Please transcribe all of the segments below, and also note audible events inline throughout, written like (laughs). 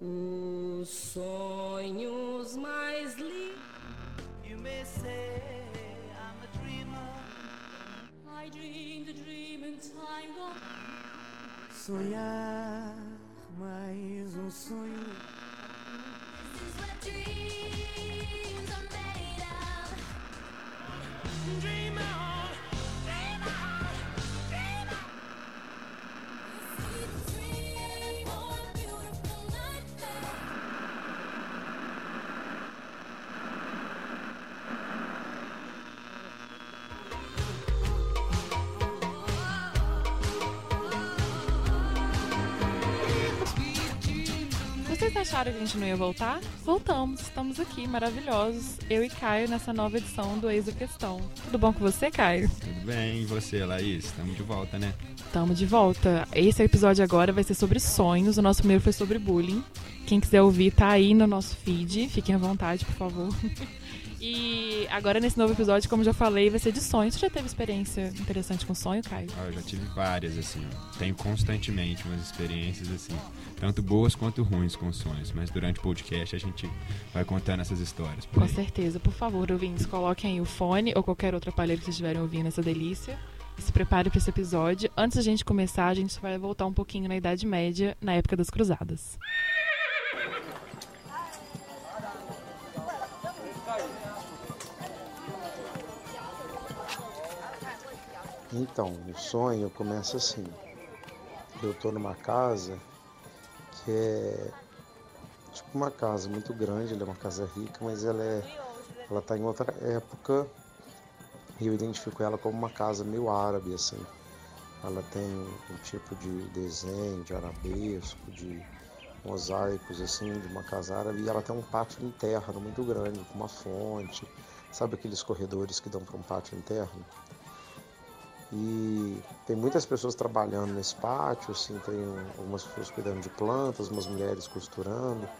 Os sonhos mais lindos. You may say I'm a dreamer. I dreamed a dream in time gone. Sonhar mais um sonho. This is what dreams are made of. Dream Acharam que a gente não ia voltar? Voltamos, estamos aqui, maravilhosos. Eu e Caio nessa nova edição do Eis a Questão. Tudo bom com você, Caio? Tudo bem, e você, Laís? Estamos de volta, né? Tamo de volta. Esse episódio agora vai ser sobre sonhos. O nosso primeiro foi sobre bullying. Quem quiser ouvir, tá aí no nosso feed. Fiquem à vontade, por favor. (laughs) E agora, nesse novo episódio, como já falei, vai ser de sonhos. Você já teve experiência interessante com sonho, Caio? Ah, eu já tive várias, assim. Tenho constantemente umas experiências, assim, tanto boas quanto ruins com sonhos. Mas durante o podcast a gente vai contando essas histórias. Com aí. certeza. Por favor, ouvintes, coloquem aí o fone ou qualquer outro aparelho que vocês estiverem ouvindo essa delícia. E se prepare para esse episódio. Antes da gente começar, a gente vai voltar um pouquinho na Idade Média, na época das Cruzadas. Então, o sonho começa assim. Eu tô numa casa que é tipo uma casa muito grande, ela é uma casa rica, mas ela é ela tá em outra época e eu identifico ela como uma casa meio árabe assim. Ela tem um tipo de desenho, de arabesco, de mosaicos assim, de uma casa árabe e ela tem um pátio interno muito grande, com uma fonte. Sabe aqueles corredores que dão para um pátio interno? E tem muitas pessoas trabalhando nesse pátio, assim, tem algumas pessoas cuidando de plantas, umas mulheres costurando.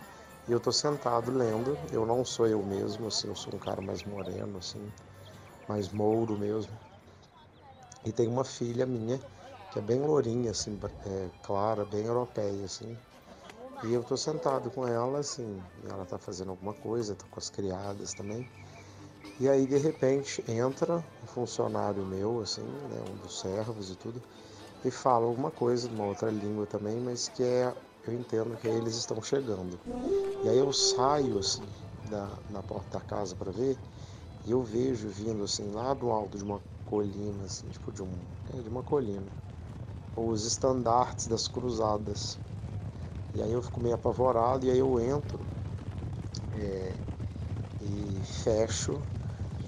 E eu tô sentado lendo. Eu não sou eu mesmo, assim, eu sou um cara mais moreno, assim, mais mouro mesmo. E tem uma filha minha que é bem lourinha, assim, é, clara, bem europeia, assim. E eu tô sentado com ela, assim, ela tá fazendo alguma coisa, tá com as criadas também. E aí, de repente, entra um funcionário meu, assim, né, um dos servos e tudo, e fala alguma coisa numa outra língua também, mas que é, eu entendo que eles estão chegando. E aí eu saio, assim, da, na porta da casa para ver, e eu vejo vindo, assim, lá do alto de uma colina, assim, tipo de, um, é, de uma colina, os estandartes das cruzadas. E aí eu fico meio apavorado, e aí eu entro é, e fecho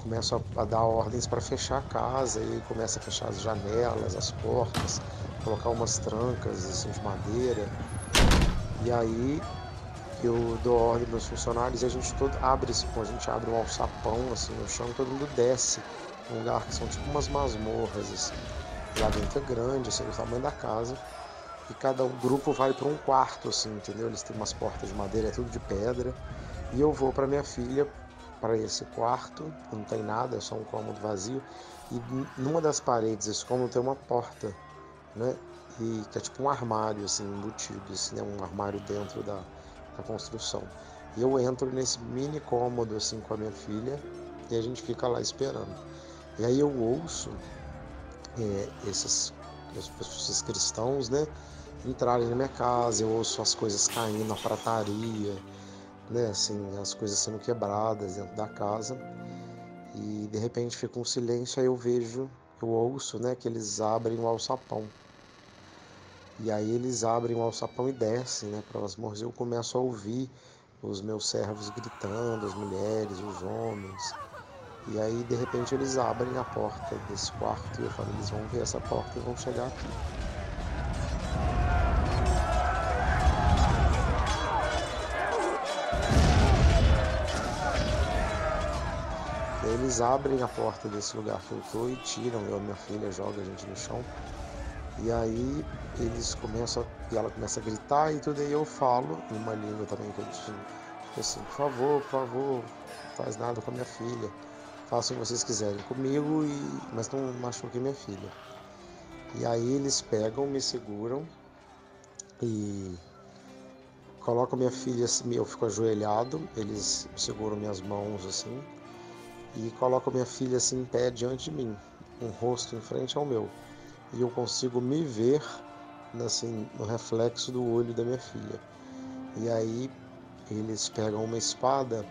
começo a, dar ordens para fechar a casa e começa a fechar as janelas, as portas, colocar umas trancas assim de madeira. E aí eu dou ordem para os funcionários e a gente todo abre esse, a gente abre um alçapão assim no chão, todo mundo desce num lugar que são tipo umas masmorras assim. Lá dentro é grande, assim, do tamanho da casa. E cada um grupo vai para um quarto assim, entendeu? Eles têm umas portas de madeira, é tudo de pedra. E eu vou para minha filha para esse quarto, não tem nada, é só um cômodo vazio. E numa das paredes desse cômodo tem uma porta, né? E que é tipo um armário, assim, embutido, assim, né? Um armário dentro da, da construção. E eu entro nesse mini cômodo, assim, com a minha filha e a gente fica lá esperando. E aí eu ouço é, esses, esses cristãos, né? Entrarem na minha casa, eu ouço as coisas caindo na prataria, né, assim, as coisas sendo quebradas dentro da casa. E de repente fica um silêncio, aí eu vejo, eu ouço, né, que eles abrem o alçapão. E aí eles abrem o alçapão e descem, né, para as morras. Eu começo a ouvir os meus servos gritando, as mulheres, os homens. E aí de repente eles abrem a porta desse quarto e eu falo, eles vão ver essa porta e vão chegar aqui. Eles abrem a porta desse lugar que eu tô e tiram, eu e minha filha joga a gente no chão. E aí eles começam, e ela começa a gritar e tudo, aí eu falo em uma língua também que eu disse, tipo assim, por favor, por favor, faz nada com a minha filha. Façam o que vocês quiserem comigo, e, mas não machuquem minha filha. E aí eles pegam, me seguram e coloco minha filha eu fico ajoelhado, eles seguram minhas mãos assim e coloco minha filha assim em pé diante de mim, um rosto em frente ao meu. E eu consigo me ver assim no reflexo do olho da minha filha. E aí eles pegam uma espada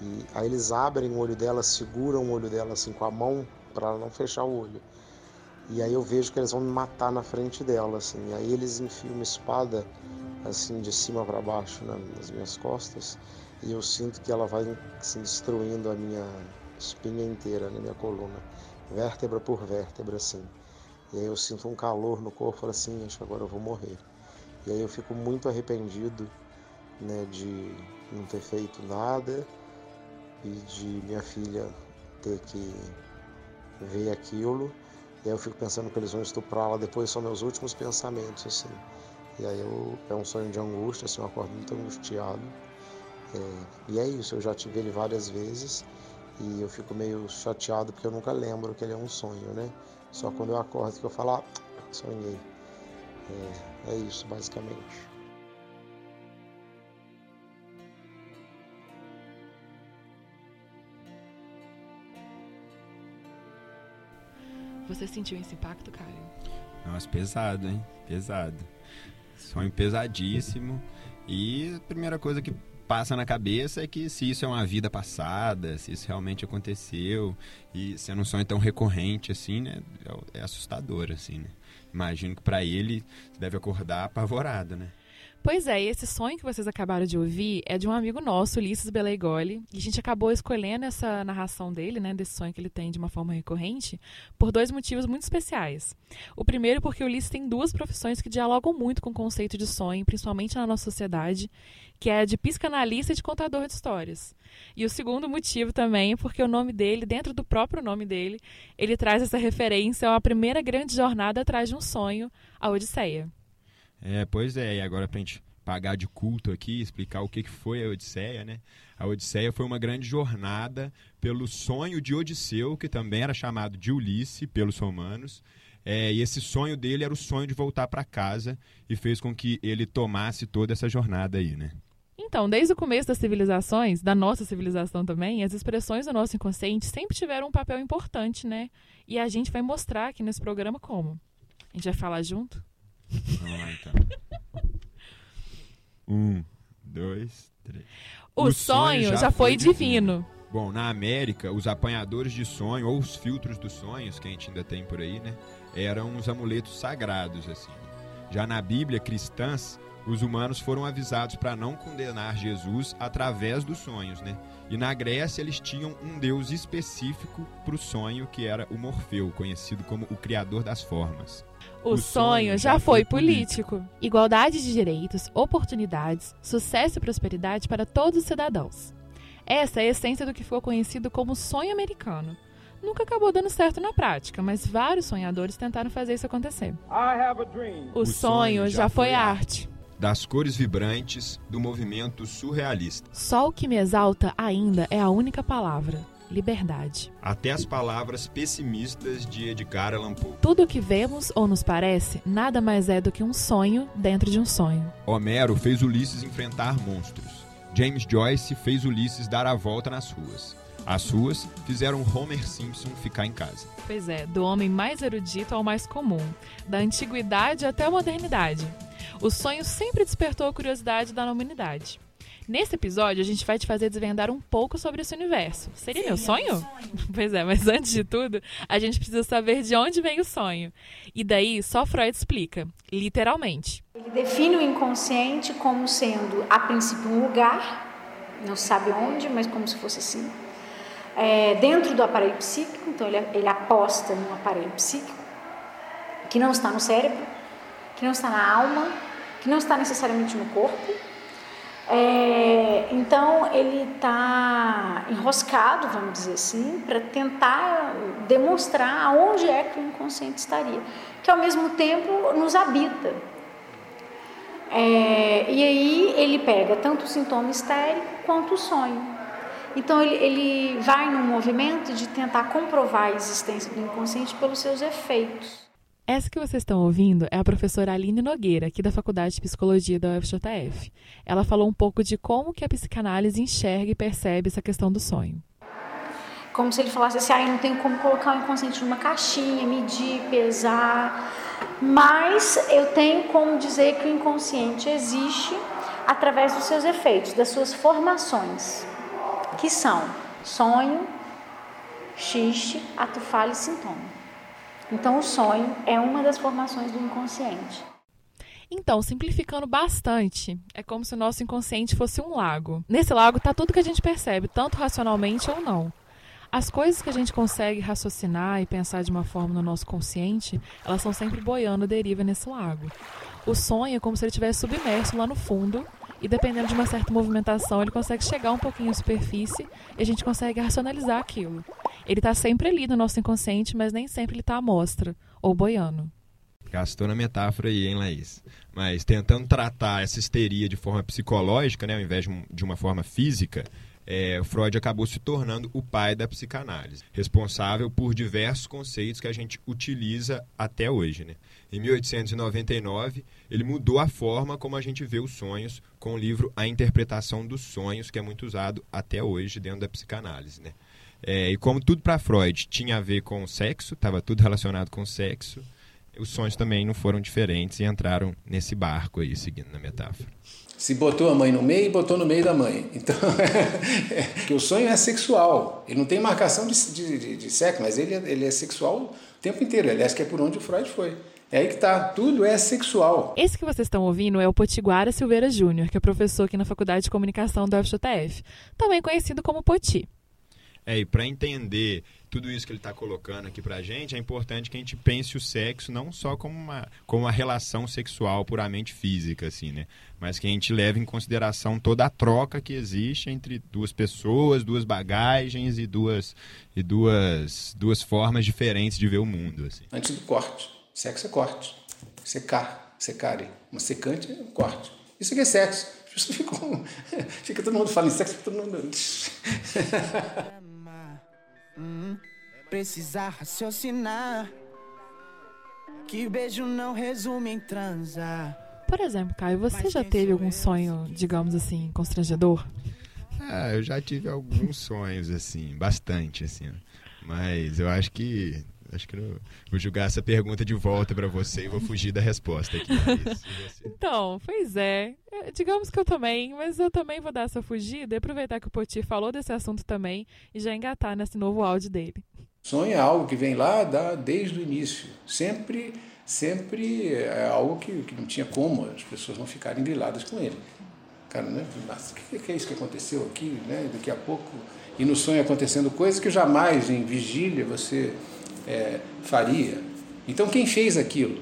e aí eles abrem o olho dela, seguram o olho dela assim com a mão para não fechar o olho. E aí eu vejo que eles vão me matar na frente dela assim. E aí eles enfiam uma espada assim de cima para baixo né, nas minhas costas e eu sinto que ela vai assim, destruindo a minha espinha inteira na minha coluna, vértebra por vértebra assim. E aí eu sinto um calor no corpo, assim, acho que agora eu vou morrer. E aí eu fico muito arrependido, né, de não ter feito nada e de minha filha ter que ver aquilo. E aí eu fico pensando que eles vão estuprá-la depois, são meus últimos pensamentos, assim. E aí eu, é um sonho de angústia, assim, eu acordo muito angustiado. É, e é isso, eu já tive ele várias vezes e eu fico meio chateado porque eu nunca lembro que ele é um sonho, né? Só quando eu acordo que eu falo, ah, sonhei. É, é isso, basicamente. Você sentiu esse impacto, Caio? Nossa, pesado, hein? Pesado. Sonho pesadíssimo. E a primeira coisa que passa na cabeça é que se isso é uma vida passada, se isso realmente aconteceu, e sendo um sonho tão recorrente assim, né? É, é assustador, assim, né? Imagino que para ele deve acordar apavorado, né? Pois é, esse sonho que vocês acabaram de ouvir é de um amigo nosso, Ulisses Beleigoli, e a gente acabou escolhendo essa narração dele, né, desse sonho que ele tem de uma forma recorrente, por dois motivos muito especiais. O primeiro porque o Ulisses tem duas profissões que dialogam muito com o conceito de sonho, principalmente na nossa sociedade, que é a de psicanalista e de contador de histórias. E o segundo motivo também é porque o nome dele, dentro do próprio nome dele, ele traz essa referência uma primeira grande jornada atrás de um sonho, a Odisseia. É, pois é, e agora pra gente pagar de culto aqui, explicar o que foi a Odisseia, né? A Odisseia foi uma grande jornada pelo sonho de Odisseu, que também era chamado de Ulisses pelos romanos. É, e esse sonho dele era o sonho de voltar para casa e fez com que ele tomasse toda essa jornada aí, né? Então, desde o começo das civilizações, da nossa civilização também, as expressões do nosso inconsciente sempre tiveram um papel importante, né? E a gente vai mostrar aqui nesse programa como. A gente vai falar junto? Vamos lá então. (laughs) Um, dois, três. O, sonho, já, foi divino. Bom, na América, os apanhadores de sonho, ou os filtros dos sonhos, que a gente ainda tem por aí, né? Eram os amuletos sagrados, assim. Já na Bíblia cristãs, os humanos foram avisados para não condenar Jesus através dos sonhos, né? E na Grécia eles tinham um deus específico para o sonho, que era o Morfeu, conhecido como o criador das formas. O, sonho já foi político. Igualdade de direitos, oportunidades, sucesso e prosperidade para todos os cidadãos. Essa é a essência do que ficou conhecido como sonho americano. Nunca acabou dando certo na prática, mas vários sonhadores tentaram fazer isso acontecer. O, sonho já foi arte. Das cores vibrantes do movimento surrealista. Só o que me exalta ainda é a única palavra: liberdade. Até as palavras pessimistas de Edgar Allan Poe. Tudo o que vemos ou nos parece nada mais é do que um sonho dentro de um sonho. Homero fez Ulisses enfrentar monstros. James Joyce fez Ulisses dar a volta nas ruas. As ruas fizeram Homer Simpson ficar em casa. Pois é, do homem mais erudito ao mais comum, da antiguidade até a modernidade. O sonho sempre despertou a curiosidade da humanidade. Nesse episódio, a gente vai te fazer desvendar um pouco sobre esse universo. Seria, Seria meu sonho? sonho? (laughs) pois é, mas antes de tudo, a gente precisa saber de onde vem o sonho. E daí, só Freud explica, literalmente. Ele define o inconsciente como sendo, a princípio, um lugar, não se sabe onde, mas como se fosse assim, é, dentro do aparelho psíquico, então ele, ele aposta no aparelho psíquico, que não está no cérebro, que não está na alma, que não está necessariamente no corpo. É, então ele está enroscado, vamos dizer assim, para tentar demonstrar aonde é que o inconsciente estaria, que ao mesmo tempo nos habita. É, e aí ele pega tanto o sintoma histérico quanto o sonho. Então ele, ele vai num movimento de tentar comprovar a existência do inconsciente pelos seus efeitos. Essa que vocês estão ouvindo é a professora Aline Nogueira, aqui da Faculdade de Psicologia da UFJF. Ela falou um pouco de como que a psicanálise enxerga e percebe essa questão do sonho. Como se ele falasse assim, ah, não tenho como colocar o inconsciente numa caixinha, medir, pesar, mas eu tenho como dizer que o inconsciente existe através dos seus efeitos, das suas formações, que são sonho, xiste, ato falho e sintoma. Então, o sonho é uma das formações do inconsciente. Então, simplificando bastante, é como se o nosso inconsciente fosse um lago. Nesse lago está tudo que a gente percebe, tanto racionalmente ou não. As coisas que a gente consegue raciocinar e pensar de uma forma no nosso consciente, elas são sempre boiando deriva nesse lago. O sonho é como se ele estivesse submerso lá no fundo e dependendo de uma certa movimentação, ele consegue chegar um pouquinho à superfície e a gente consegue racionalizar aquilo. Ele está sempre ali no nosso inconsciente, mas nem sempre ele está à mostra ou boiando. Gastou na metáfora aí, hein, Laís? Mas tentando tratar essa histeria de forma psicológica, né, ao invés de uma forma física, é, Freud acabou se tornando o pai da psicanálise, responsável por diversos conceitos que a gente utiliza até hoje. Né? Em 1899, ele mudou a forma como a gente vê os sonhos com o livro A Interpretação dos Sonhos, que é muito usado até hoje dentro da psicanálise. Né? É, e como tudo para Freud tinha a ver com sexo, estava tudo relacionado com sexo, os sonhos também não foram diferentes e entraram nesse barco aí, seguindo na metáfora. Se botou a mãe no meio, botou no meio da mãe. Então, (laughs) que o sonho é sexual. Ele não tem marcação de, de, de, de sexo, mas ele, é, ele é sexual o tempo inteiro. Aliás, que é por onde o Freud foi. É aí que tá, tudo é sexual. Esse que vocês estão ouvindo é o Potiguara Silveira Júnior, que é professor aqui na Faculdade de Comunicação da UFJF, também conhecido como Poti. É, e para entender tudo isso que ele está colocando aqui para a gente, é importante que a gente pense o sexo não só como uma, como uma relação sexual puramente física, assim, né? Mas que a gente leve em consideração toda a troca que existe entre duas pessoas, duas bagagens e duas, e duas, duas formas diferentes de ver o mundo, assim. Antes do corte. Sexo é corte. Secar, secare. Uma secante é um corte. Isso aqui é sexo. (laughs) Fica, fica todo mundo falando sexo, todo mundo... (laughs) Hum, precisar raciocinar. Que beijo não resume em transar. Por exemplo, Caio, você já teve algum sonho, digamos assim, constrangedor? Ah, eu já tive alguns sonhos, assim, bastante, assim. Mas eu acho que. Acho que eu vou jogar essa pergunta de volta para você e vou fugir da resposta aqui. então, pois é. é. Digamos que eu também, mas eu também vou dar essa fugida e aproveitar que o Poti falou desse assunto também e já engatar nesse novo áudio dele. Sonho é algo que vem lá da, desde o início. Sempre, sempre é algo que, que não tinha como as pessoas não ficarem griladas com ele. Cara, né? Mas o que é isso que aconteceu aqui, né? Daqui a pouco. E no sonho acontecendo coisas que jamais em vigília você é, faria. Então, quem fez aquilo?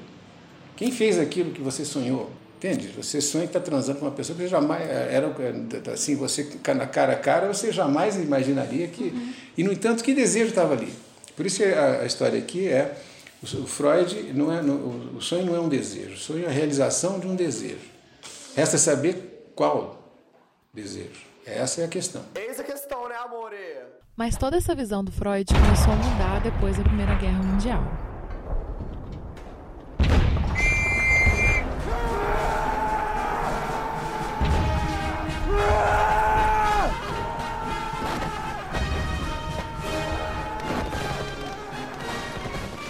Quem fez aquilo que você sonhou? Entende? Você sonha que está transando com uma pessoa que jamais era assim, você na cara a cara, você jamais imaginaria que. Uhum. E no entanto, que desejo estava ali. Por isso a, a, história aqui é o, Freud não é o sonho não é um desejo, o sonho é a realização de um desejo. Resta saber qual desejo. Essa é a questão. Eis a questão, né, amore? Mas toda essa visão do Freud começou a mudar depois da Primeira Guerra Mundial.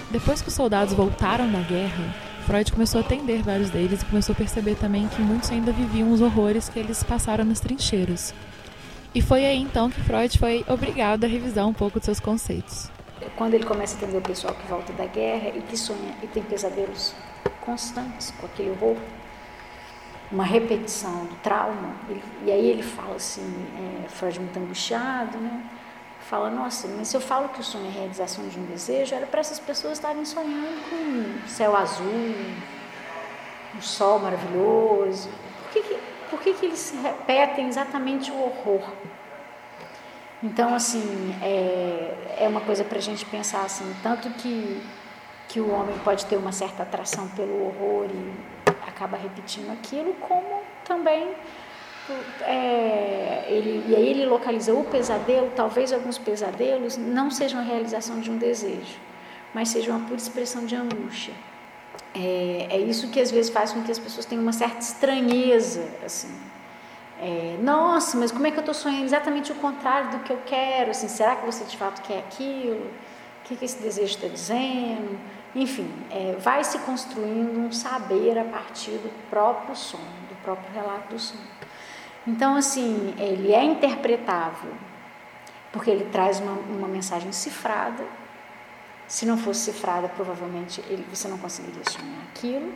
Depois que os soldados voltaram da guerra, Freud começou a atender vários deles e começou a perceber também que muitos ainda viviam os horrores que eles passaram nas trincheiras. E foi aí então que Freud foi obrigado a revisar um pouco de seus conceitos. Quando ele começa a entender o pessoal que volta da guerra e que sonha e tem pesadelos constantes com aquele horror, uma repetição do trauma, ele, e aí ele fala assim, é, Freud muito angustiado, né? Fala, nossa, mas se eu falo que o sonho é a realização de um desejo, era para essas pessoas estarem sonhando com um céu azul, um sol maravilhoso. Por que, que por que, que eles repetem exatamente o horror? Então, assim, é, é uma coisa para a gente pensar assim, tanto que, que o homem pode ter uma certa atração pelo horror e acaba repetindo aquilo, como também é, ele, e aí ele localiza o pesadelo, talvez alguns pesadelos não sejam a realização de um desejo, mas sejam uma pura expressão de angústia. É, é isso que às vezes faz com que as pessoas tenham uma certa estranheza, assim. É, Nossa, mas como é que eu estou sonhando exatamente o contrário do que eu quero? Assim, será que você de fato quer aquilo? O que, que esse desejo está dizendo? Enfim, é, vai se construindo um saber a partir do próprio sonho, do próprio relato do sonho. Então, assim, ele é interpretável, porque ele traz uma, uma mensagem cifrada. Se não fosse cifrada, provavelmente ele, você não conseguiria sonhar aquilo.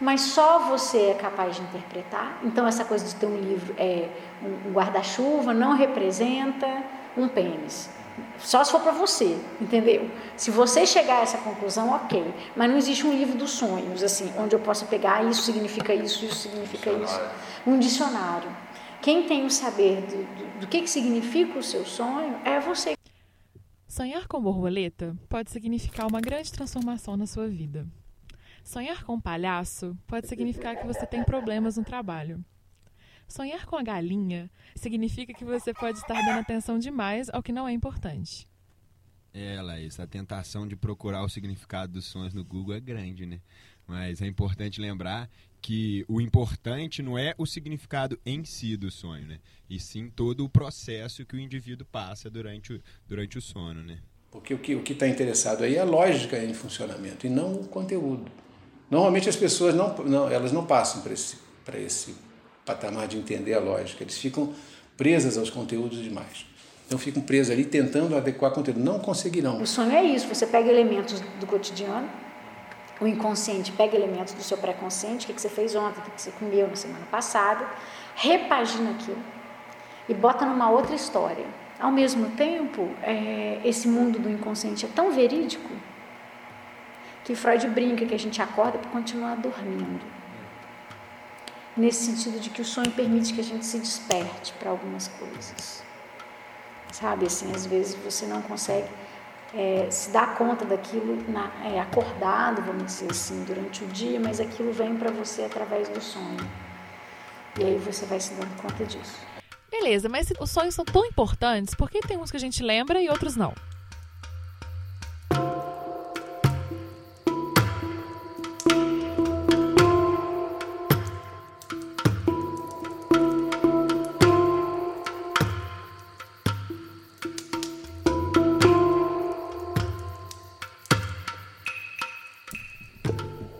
Mas só você é capaz de interpretar. Então, essa coisa de ter um livro, é, um guarda-chuva, não representa um pênis. Só se for para você, entendeu? Se você chegar a essa conclusão, ok. Mas não existe um livro dos sonhos, assim, onde eu possa pegar isso significa isso, isso significa isso. Um dicionário. Quem tem o saber do, do, do que, que significa o seu sonho é você. Sonhar com borboleta pode significar uma grande transformação na sua vida. Sonhar com palhaço pode significar que você tem problemas no trabalho. Sonhar com a galinha significa que você pode estar dando atenção demais ao que não é importante. É, Laís, a tentação de procurar o significado dos sonhos no Google é grande, né? Mas é importante lembrar que o importante não é o significado em si do sonho, né? E sim todo o processo que o indivíduo passa durante o, durante o sono, né? Porque o que o está interessado aí é a lógica em funcionamento e não o conteúdo. Normalmente as pessoas não, não elas não passam para esse, esse patamar de entender a lógica, eles ficam presas aos conteúdos demais. Então ficam presos ali tentando adequar conteúdo. Não conseguirão. O sonho é isso, você pega elementos do cotidiano, o inconsciente pega elementos do seu pré-consciente, o que você fez ontem, o que você comeu na semana passada, repagina aquilo e bota numa outra história. Ao mesmo tempo, é, esse mundo do inconsciente é tão verídico que Freud brinca que a gente acorda para continuar dormindo. Nesse sentido de que o sonho permite que a gente se desperte para algumas coisas. Sabe, assim, às vezes você não consegue é, se dar conta daquilo na, é, acordado, vamos dizer assim, durante o dia, mas aquilo vem para você através do sonho. E aí você vai se dando conta disso. Beleza, mas os sonhos são tão importantes, por que tem uns que a gente lembra e outros não?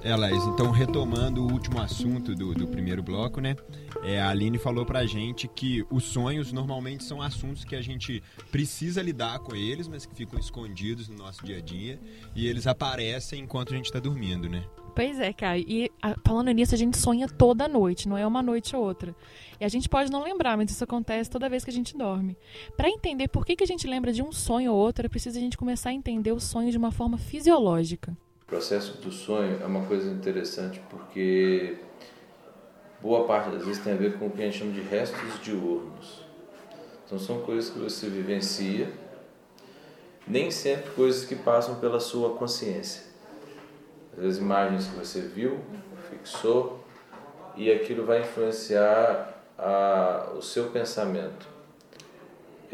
É, Laís, então retomando o último assunto do, do primeiro bloco, né? É, a Aline falou pra gente que os sonhos normalmente são assuntos que a gente precisa lidar com eles, mas que ficam escondidos no nosso dia a dia e eles aparecem enquanto a gente tá dormindo, né? Pois é, cara. E a, falando nisso, a gente sonha toda noite, não é uma noite ou outra. E a gente pode não lembrar, mas isso acontece toda vez que a gente dorme. Para entender por que, que a gente lembra de um sonho ou outro, é preciso a gente começar a entender o sonho de uma forma fisiológica. Processo do sonho é uma coisa interessante porque boa parte das vezes tem a ver com o que a gente chama de restos diurnos. Então são coisas que você vivencia, nem sempre coisas que passam pela sua consciência. Às vezes imagens que você viu, fixou, e aquilo vai influenciar a, o seu pensamento.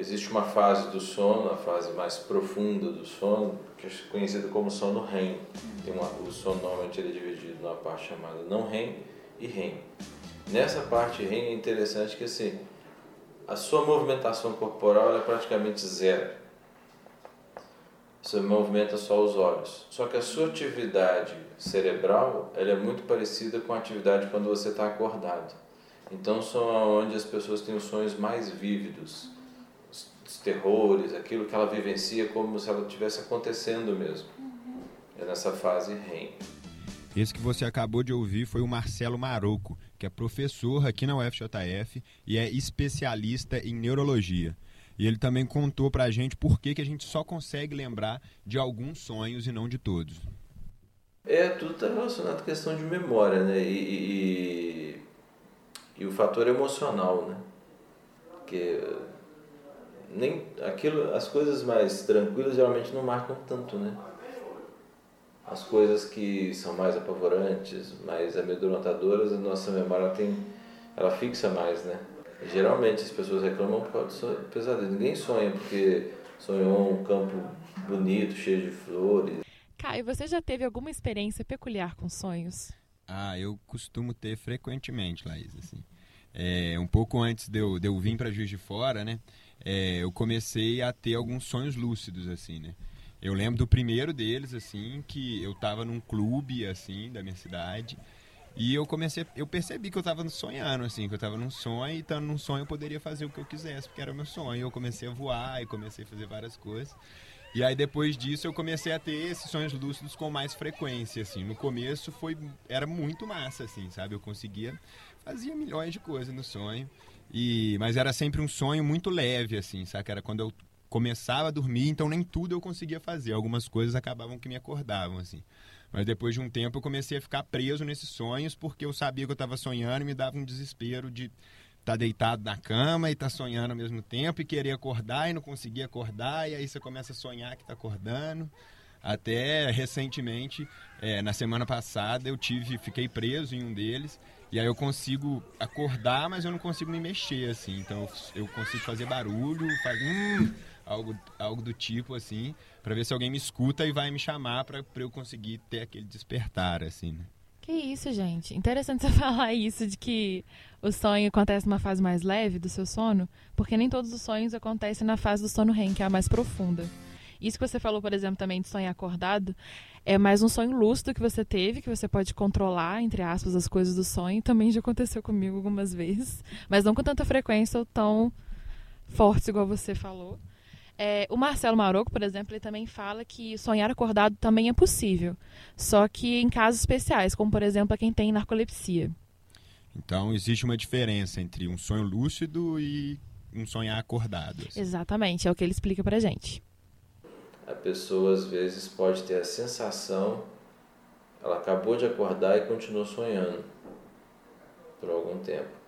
Existe uma fase do sono, a fase mais profunda do sono, que é conhecida como sono REM. Tem uma, o sono normalmente é dividido numa parte chamada não REM e REM. Nessa parte REM é interessante que assim, a sua movimentação corporal é praticamente zero. Você movimenta só os olhos. Só que a sua atividade cerebral ela é muito parecida com a atividade quando você está acordado. Então são onde as pessoas têm os sonhos mais vívidos os terrores, aquilo que ela vivencia como se ela estivesse acontecendo mesmo. Uhum. É nessa fase REM. Esse que você acabou de ouvir foi o Marcelo Maroco, que é professor aqui na UFJF e é especialista em neurologia. E ele também contou pra gente por que, que a gente só consegue lembrar de alguns sonhos e não de todos. É, tudo está relacionado à questão de memória, né? E, e, e o fator emocional, né? Que nem aquilo, as coisas mais tranquilas geralmente não marcam tanto, né? As coisas que são mais apavorantes, mais amedrontadoras, a nossa memória tem, ela fixa mais, né? Geralmente as pessoas reclamam por causa do pesadelo. Ninguém sonha porque sonhou um campo bonito, cheio de flores. Caio, você já teve alguma experiência peculiar com sonhos? Ah, eu costumo ter frequentemente, Laís, assim. É, um pouco antes de eu, de eu vir para Juiz de Fora, né? É, eu comecei a ter alguns sonhos lúcidos, assim, né? Eu lembro do primeiro deles, assim, que eu estava num clube, assim, da minha cidade, e eu comecei, eu percebi que eu estava sonhando, assim, que eu estava num sonho, e estando num sonho eu poderia fazer o que eu quisesse, porque era o meu sonho. Eu comecei a voar e comecei a fazer várias coisas. E aí depois disso eu comecei a ter esses sonhos lúcidos com mais frequência, assim. No começo foi era muito massa, assim, sabe? Eu conseguia fazia milhões de coisas no sonho. E mas era sempre um sonho muito leve, assim, sabe? Era quando eu começava a dormir, então nem tudo eu conseguia fazer. Algumas coisas acabavam que me acordavam, assim. Mas depois de um tempo eu comecei a ficar preso nesses sonhos porque eu sabia que eu estava sonhando e me dava um desespero de estar tá deitado na cama e estar tá sonhando ao mesmo tempo e querer acordar e não conseguir acordar e aí você começa a sonhar que está acordando. Até recentemente, é, na semana passada, eu tive, fiquei preso em um deles e aí eu consigo acordar, mas eu não consigo me mexer assim. Então eu consigo fazer barulho, fazer hum, algo, algo do tipo assim, para ver se alguém me escuta e vai me chamar para eu conseguir ter aquele despertar assim. Né? Que isso, gente. Interessante (laughs) você falar isso de que o sonho acontece numa fase mais leve do seu sono, porque nem todos os sonhos acontecem na fase do sono REM, que é a mais profunda. Isso que você falou, por exemplo, também de sonhar acordado, é mais um sonho lúcido que você teve, que você pode controlar, entre aspas, as coisas do sonho. Também já aconteceu comigo algumas vezes, mas não com tanta frequência ou tão forte igual você falou. É, o Marcelo Maroco, por exemplo, ele também fala que sonhar acordado também é possível, só que em casos especiais, como por exemplo a quem tem narcolepsia. Então existe uma diferença entre um sonho lúcido e um sonhar acordado. Assim. Exatamente, é o que ele explica pra gente. A pessoa às vezes pode ter a sensação, ela acabou de acordar e continuou sonhando por algum tempo.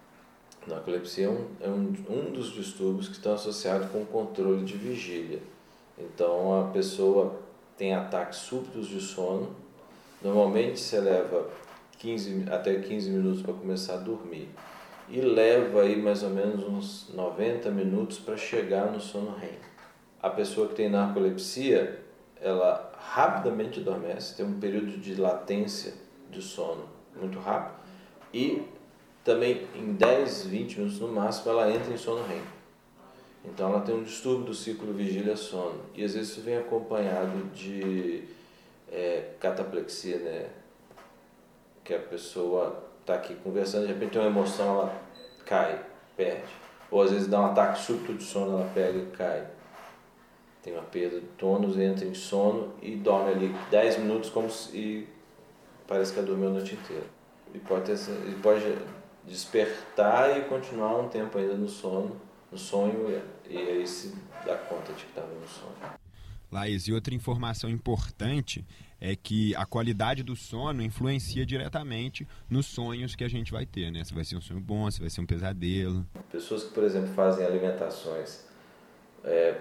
Narcolepsia é, um, é um, um dos distúrbios que estão associados com o controle de vigília. Então a pessoa tem ataques súbitos de sono. Normalmente se leva 15, até 15 minutos para começar a dormir. E leva aí mais ou menos uns 90 minutos para chegar no sono REM. A pessoa que tem narcolepsia, ela rapidamente adormece, tem um período de latência de sono muito rápido e também em 10, 20 minutos no máximo ela entra em sono REM. Então ela tem um distúrbio do ciclo vigília-sono. E às vezes isso vem acompanhado de é, cataplexia, né? Que a pessoa está aqui conversando, de repente tem uma emoção, ela cai, perde. Ou às vezes dá um ataque súbito de sono, ela pega e cai. Tem uma perda de tônus, entra em sono e dorme ali 10 minutos como se, e parece que ela dormiu a noite inteira. E pode, ter, e pode despertar e continuar um tempo ainda no sono, no sonho, e, aí se dá conta de que estava no sonho. Laís, e outra informação importante é que a qualidade do sono influencia diretamente nos sonhos que a gente vai ter, né? Se vai ser um sonho bom, se vai ser um pesadelo. Pessoas que, por exemplo, fazem alimentações é,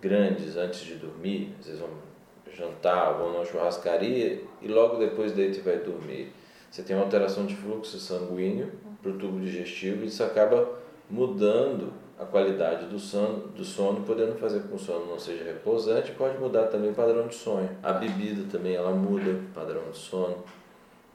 grandes antes de dormir, às vezes vão jantar, vão numa churrascaria e logo depois daí vai dormir você tem uma alteração de fluxo sanguíneo para o tubo digestivo e isso acaba mudando a qualidade do sono, do sono, podendo fazer com que o sono não seja repousante, pode mudar também o padrão de sonho. A bebida também ela muda o padrão de sono.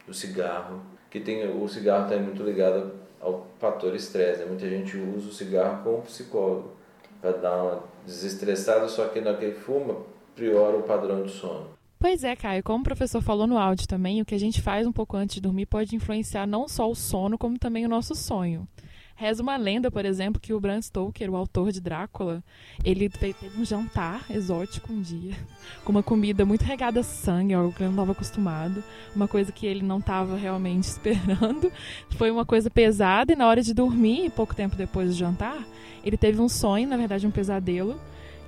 O cigarro, que tem o cigarro está muito ligado ao fator estresse. Né? Muita gente usa o cigarro como psicólogo para dar uma desestressada, só que naquele fuma priora o padrão de sono. Pois é, Caio, como o professor falou no áudio também, o que a gente faz um pouco antes de dormir pode influenciar não só o sono, como também o nosso sonho. Reza uma lenda, por exemplo, que o Bram Stoker, o autor de Drácula, ele teve um jantar exótico um dia, (laughs) com uma comida muito regada a sangue, algo que ele não estava acostumado, uma coisa que ele não estava realmente (laughs) esperando. Foi uma coisa pesada e na hora de dormir, pouco tempo depois do jantar, ele teve um sonho, na verdade um pesadelo,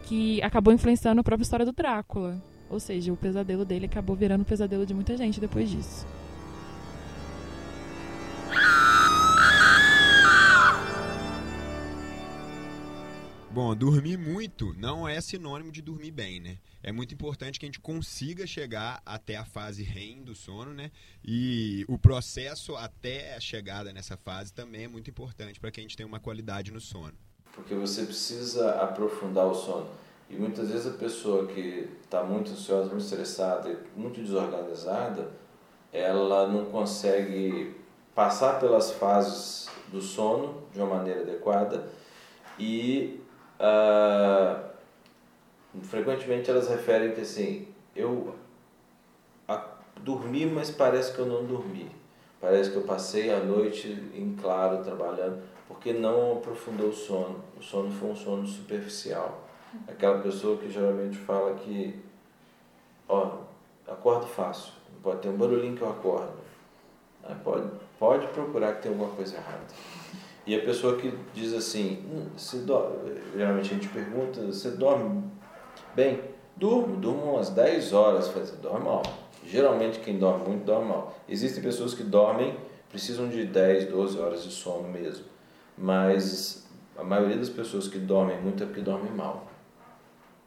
que acabou influenciando a própria história do Drácula. Ou seja, o pesadelo dele acabou virando o pesadelo de muita gente depois disso. Bom, dormir muito não é sinônimo de dormir bem, né? É muito importante que a gente consiga chegar até a fase REM do sono, né? E o processo até a chegada nessa fase também é muito importante para que a gente tenha uma qualidade no sono. Porque você precisa aprofundar o sono. E muitas vezes a pessoa que está muito ansiosa, muito estressada, muito desorganizada, ela não consegue passar pelas fases do sono de uma maneira adequada e uh, frequentemente elas referem que assim, eu dormi, mas parece que eu não dormi. Parece que eu passei a noite em claro trabalhando, porque não aprofundou o sono. O sono foi um sono superficial. Aquela pessoa que geralmente fala que, ó, acordo fácil, pode ter um barulhinho que eu acordo. pode, pode procurar que tem alguma coisa errada. E a pessoa que diz assim, hum, dorme, geralmente a gente pergunta, você dorme bem? Durmo, durmo umas 10 horas, você dorme mal. Geralmente quem dorme muito dorme mal. Existem pessoas que dormem, precisam de 10, 12 horas de sono mesmo. Mas a maioria das pessoas que dormem muito é porque dormem mal.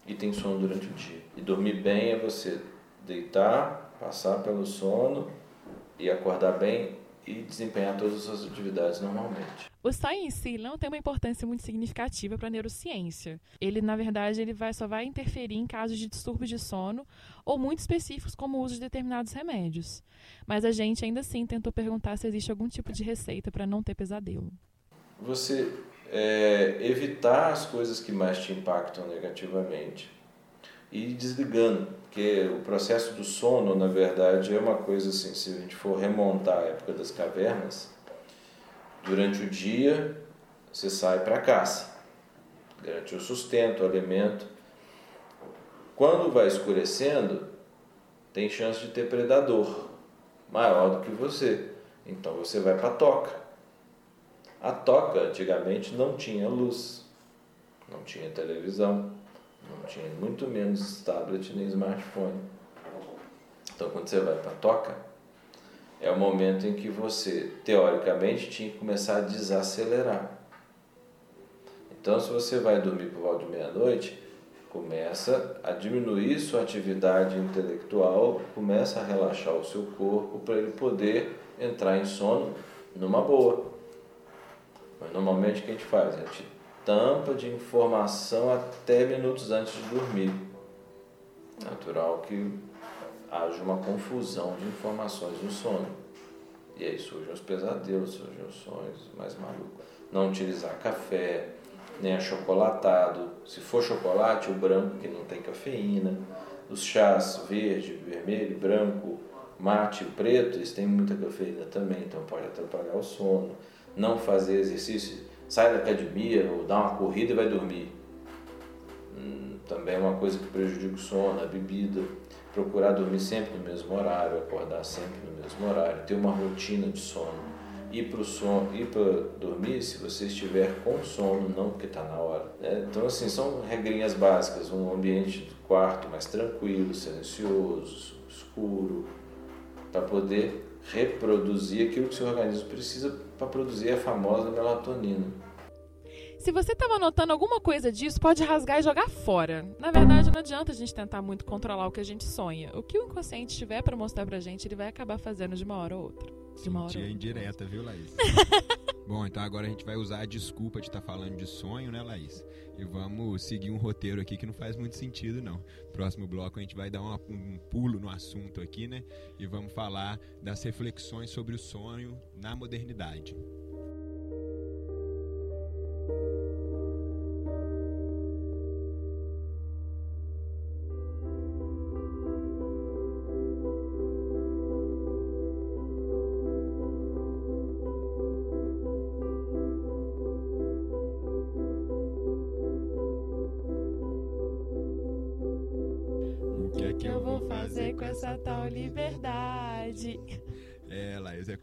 E tem sono durante o dia. E dormir bem é você deitar, passar pelo sono e acordar bem e desempenhar todas as suas atividades normalmente. O sonho em si não tem uma importância muito significativa para a neurociência. Ele, na verdade, ele vai, só vai interferir em casos de distúrbios de sono ou muito específicos, como o uso de determinados remédios. Mas a gente ainda assim tentou perguntar se existe algum tipo de receita para não ter pesadelo. Você é, evitar as coisas que mais te impactam negativamente e desligando, porque o processo do sono, na verdade, é uma coisa assim, se a gente for remontar a época das cavernas, durante o dia você sai para caça, garante o sustento, o alimento. Quando vai escurecendo, tem chance de ter predador maior do que você. Então você vai para a toca. A toca antigamente não tinha luz, não tinha televisão, não tinha muito menos tablet nem smartphone. Então, quando você vai para a toca, é o momento em que você, teoricamente, tinha que começar a desacelerar. Então, se você vai dormir por volta de meia-noite, começa a diminuir sua atividade intelectual, começa a relaxar o seu corpo para ele poder entrar em sono numa boa. Mas normalmente o que a gente faz? A gente tampa de informação até minutos antes de dormir. Natural que haja uma confusão de informações no sono. E aí surgem os pesadelos, surgem os sonhos mais malucos. Não utilizar café, nem achocolatado. Se for chocolate, o branco que não tem cafeína. Os chás verde, vermelho, branco, mate, preto, eles têm muita cafeína também, então pode atrapalhar o sono. Não fazer exercício sai da academia ou dá uma corrida e vai dormir. Hum, também é uma coisa que prejudica o sono, a bebida. Procurar dormir sempre no mesmo horário, acordar sempre no mesmo horário, ter uma rotina de sono. Ir para sono, ir para dormir se você estiver com sono, não porque está na hora. Né? Então, assim, são regrinhas básicas. Um ambiente do quarto mais tranquilo, silencioso, escuro, para poder reproduzir aquilo que o seu organismo precisa para produzir a famosa melatonina. Se você estava notando alguma coisa disso, pode rasgar e jogar fora. Na verdade, não adianta a gente tentar muito controlar o que a gente sonha. O que o inconsciente tiver para mostrar pra gente, ele vai acabar fazendo de uma hora ou outra. De uma hora ou outra. indireta, viu, Laís? (laughs) Bom, então agora a gente vai usar a desculpa de estar tá falando de sonho, né, Laís? E vamos seguir um roteiro aqui que não faz muito sentido, não. Próximo bloco a gente vai dar uma, um pulo no assunto aqui, né? E vamos falar das reflexões sobre o sonho na modernidade.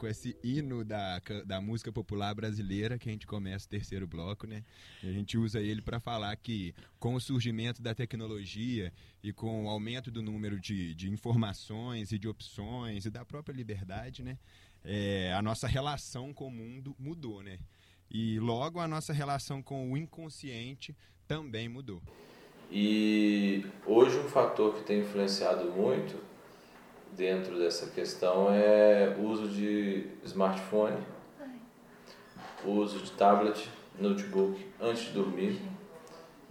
Com esse hino da, da música popular brasileira que a gente começa o terceiro bloco, né? A gente usa ele para falar que com o surgimento da tecnologia e com o aumento do número de, de informações e de opções e da própria liberdade, né? É, a nossa relação com o mundo mudou, né? E logo a nossa relação com o inconsciente também mudou. E hoje um fator que tem influenciado muito dentro dessa questão é uso de smartphone, uso de tablet, notebook antes de dormir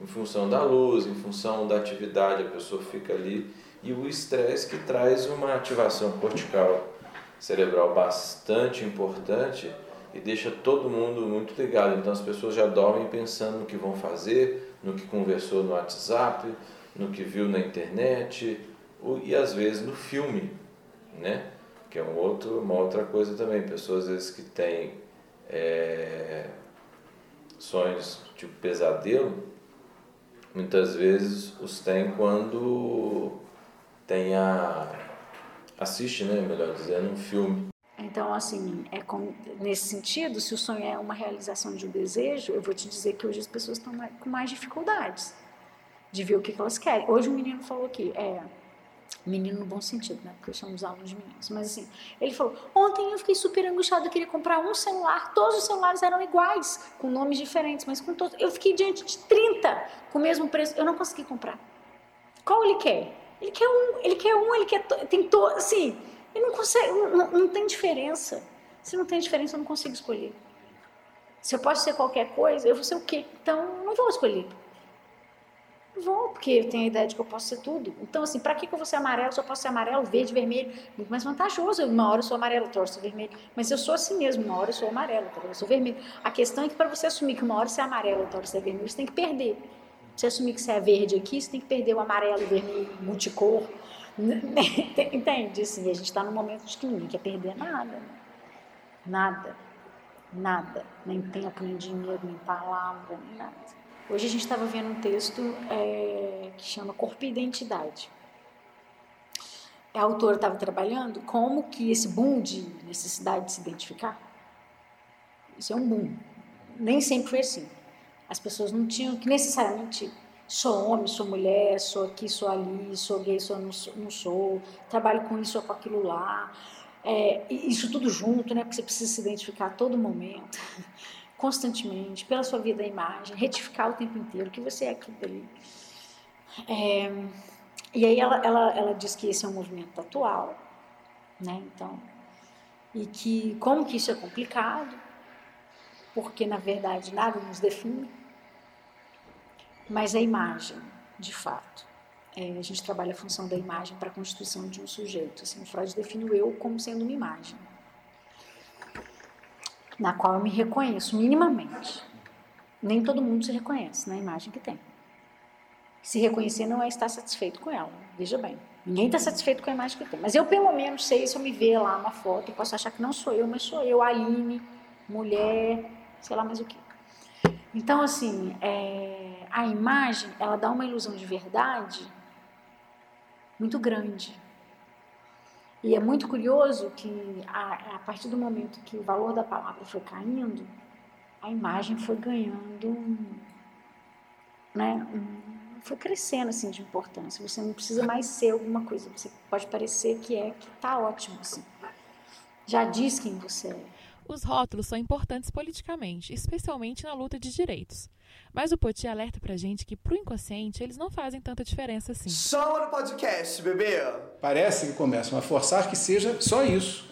em função da luz, em função da atividade, a pessoa fica ali. E o estresse que traz uma ativação cortical cerebral bastante importante e deixa todo mundo muito ligado. Então as pessoas já dormem pensando no que vão fazer, no que conversou no WhatsApp, no que viu na internet e às vezes no filme, né? Que é um outro, uma outra coisa também. Pessoas às vezes que têm é, sonhos tipo pesadelo, muitas vezes os tem quando tem a assiste, né, melhor dizendo, um filme. Então, assim, é com, nesse sentido, se o sonho é uma realização de um desejo, eu vou te dizer que hoje as pessoas estão com mais dificuldades de ver o que, que elas querem. Hoje um menino falou aqui, é, menino no bom sentido, né? Porque eu chamo os alunos de meninos. Mas assim, ele falou: ontem eu fiquei super angustiado, eu queria comprar um celular, todos os celulares eram iguais, com nomes diferentes, mas com todos. Eu fiquei diante de 30 com o mesmo preço, eu não consegui comprar. Qual ele quer? Ele quer um, ele quer um, ele quer. Tem to, assim, ele não consegue, não, não tem diferença. Se não tem diferença, eu não consigo escolher. Se eu posso ser qualquer coisa, eu vou ser o quê? Então, não vou escolher. Vou, porque eu tenho a ideia de que eu posso ser tudo. Então, assim, para que, que eu vou ser amarelo se eu posso ser amarelo, verde, vermelho? Muito mais vantajoso. Uma hora eu sou amarelo, outra hora eu sou vermelho. Mas eu sou assim mesmo. Uma hora eu sou amarelo, outra hora eu sou vermelho. A questão é que para você assumir que uma hora você é amarelo, outra hora você é vermelho, você tem que perder. Você assumir que você é verde aqui, você tem que perder o amarelo, o vermelho, multicor. (laughs) Entende? Assim, a gente está num momento de que ninguém quer perder nada. Né? Nada. Nada. Nem tempo, nem dinheiro, nem palavra, nem nada. Hoje a gente estava vendo um texto é, que chama Corpo e Identidade. A autora estava trabalhando como que esse boom de necessidade de se identificar, isso é um boom. Nem sempre foi assim. As pessoas não tinham que necessariamente sou homem, sou mulher, sou aqui, sou ali, sou gay, sou não sou, não sou trabalho com isso ou com aquilo lá. É, isso tudo junto, né? Porque você precisa se identificar a todo momento constantemente, pela sua vida a imagem, retificar o tempo inteiro que você é aquilo dali. É, e aí ela, ela, ela diz que esse é um movimento atual, né? Então, e que como que isso é complicado, porque na verdade nada nos define, mas a imagem, de fato. É, a gente trabalha a função da imagem para a constituição de um sujeito. Assim, Freud define o eu como sendo uma imagem na qual eu me reconheço minimamente. Nem todo mundo se reconhece na imagem que tem. Se reconhecer não é estar satisfeito com ela. Veja bem, ninguém está satisfeito com a imagem que tem. Mas eu, pelo menos, sei se eu me ver lá uma foto, eu posso achar que não sou eu, mas sou eu, Aline, mulher, sei lá mais o que. Então, assim, é, a imagem, ela dá uma ilusão de verdade muito grande. E é muito curioso que, a, a partir do momento que o valor da palavra foi caindo, a imagem foi ganhando, né, foi crescendo assim de importância. Você não precisa mais ser alguma coisa. Você pode parecer que é que está ótimo assim. Já diz quem você é. Os rótulos são importantes politicamente, especialmente na luta de direitos. Mas o Poti alerta pra gente que pro inconsciente eles não fazem tanta diferença assim. Só no podcast, bebê! Parece que começam a forçar que seja só isso.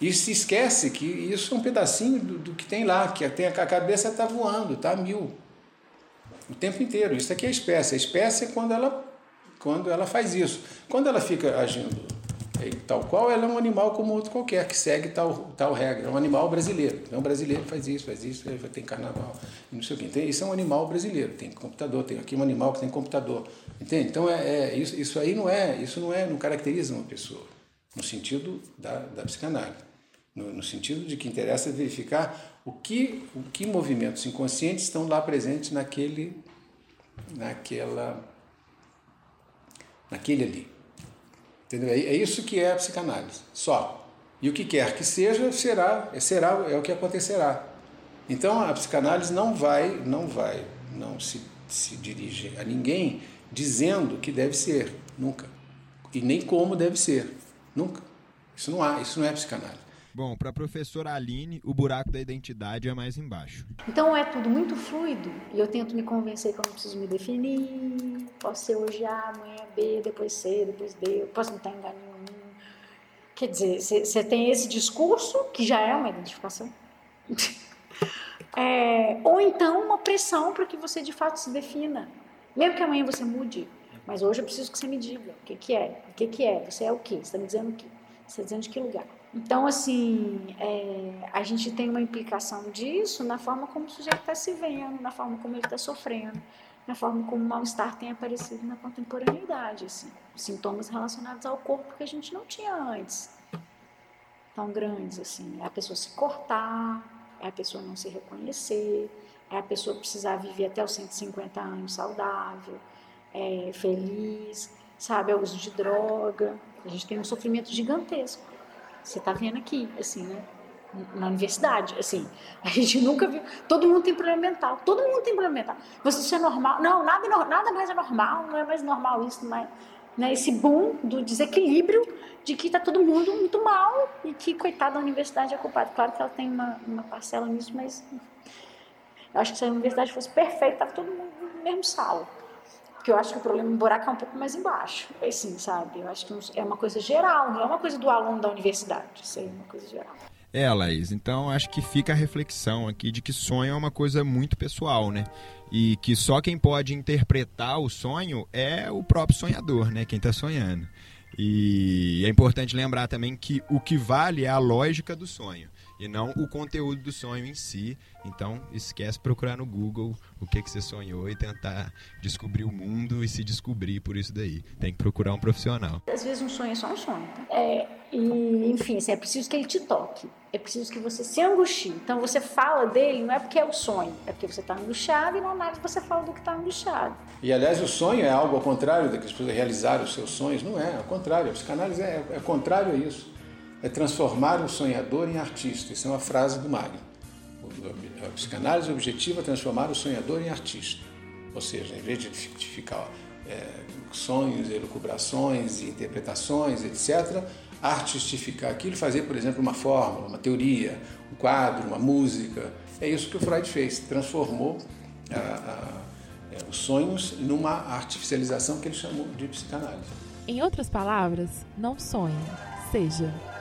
E se esquece que isso é um pedacinho do, do que tem lá, que tem, a cabeça está voando, está a mil. O tempo inteiro. Isso aqui é a espécie. A espécie é quando ela, quando ela faz isso. Quando ela fica agindo tal qual, ela é um animal como outro qualquer, que segue tal, tal regra. É um animal brasileiro. Então, o brasileiro faz isso, faz isso, tem carnaval, não sei o quê. Então, isso é um animal brasileiro, tem computador, tem aqui um animal que tem computador. Entende? Então, é, é isso, isso aí não é, isso não é, não caracteriza uma pessoa, no sentido da, da psicanálise. No, no, sentido de que interessa verificar o que, o que movimentos inconscientes estão lá presentes naquele, naquela, naquele ali. Entendeu? É, é isso que é a psicanálise, só. E o que quer que seja, será, será é o que acontecerá. Então a psicanálise não vai, não vai, não se, se dirige a ninguém dizendo que deve ser, nunca. E nem como deve ser, nunca. Isso não há, isso não é psicanálise. Bom, para a professora Aline, o buraco da identidade é mais embaixo. Então é tudo muito fluido e eu tento me convencer que eu não preciso me definir. Posso ser hoje A, amanhã B, depois C, depois D, eu posso não estar em nenhum. Quer dizer, você tem esse discurso que já é uma identificação. (laughs) É, ou então uma, pressão para que você de fato se defina. Mesmo que amanhã você mude, mas hoje eu preciso que você me diga o que, que é, o que, que é, você é o quê, você está me dizendo o quê, você está dizendo de que lugar. Então, assim, é, a gente tem uma implicação disso na forma como o sujeito está se vendo, na forma como ele está sofrendo, na forma como o mal-estar tem aparecido na contemporaneidade, assim, sintomas relacionados ao corpo que a gente não tinha antes, tão grandes, assim, é a pessoa se cortar, é a pessoa não se reconhecer, é a pessoa precisar viver até os 150 anos saudável, é, feliz, sabe, é o uso de droga, a gente tem um sofrimento gigantesco. Você está vendo aqui, assim, né? Na universidade, assim, a gente nunca viu. Todo mundo tem problema mental, todo mundo tem problema mental. Você isso é normal? Não, nada, nada mais é normal, não é mais normal isso, não é, né? Esse boom do desequilíbrio de que está todo mundo muito mal e que, coitada, a universidade é culpada. Claro que ela tem uma, uma parcela nisso, mas eu acho que se a universidade fosse perfeita, estava todo mundo no mesmo salo. Porque eu acho que o problema do buraco é um pouco mais embaixo. Assim, sabe? Eu acho que é uma coisa geral, não é uma coisa do aluno da universidade. Isso aí é uma coisa geral. É, Laís, então acho que fica a reflexão aqui de que sonho é uma coisa muito pessoal, né? E que só quem pode interpretar o sonho é o próprio sonhador, né? Quem está sonhando. E é importante lembrar também que o que vale é a lógica do sonho e não o conteúdo do sonho em si. Então, esquece procurar no Google o que, que você sonhou e tentar descobrir o mundo e se descobrir por isso daí. Tem que procurar um profissional. Às vezes um sonho é só um sonho. É, e, enfim, assim, é preciso que ele te toque. É preciso que você se angustie. Então, você fala dele não é porque é o sonho, é porque você está angustiado e não nada que você fala do que está angustiado. E, aliás, o sonho é algo ao contrário da que as pessoas realizarem os seus sonhos. Não é, ao contrário. A psicanálise é, é contrário a isso é transformar o sonhador em artista. Isso é uma frase do Magno. A psicanálise objetiva é transformar o sonhador em artista. Ou seja, em vez de ficar é, sonhos, elucubrações, interpretações, etc., artistificar aquilo, fazer, por exemplo, uma fórmula, uma teoria, um quadro, uma música. É isso que o Freud fez, transformou a, a, é, os sonhos numa artificialização que ele chamou de psicanálise. Em outras palavras, não sonhe, seja.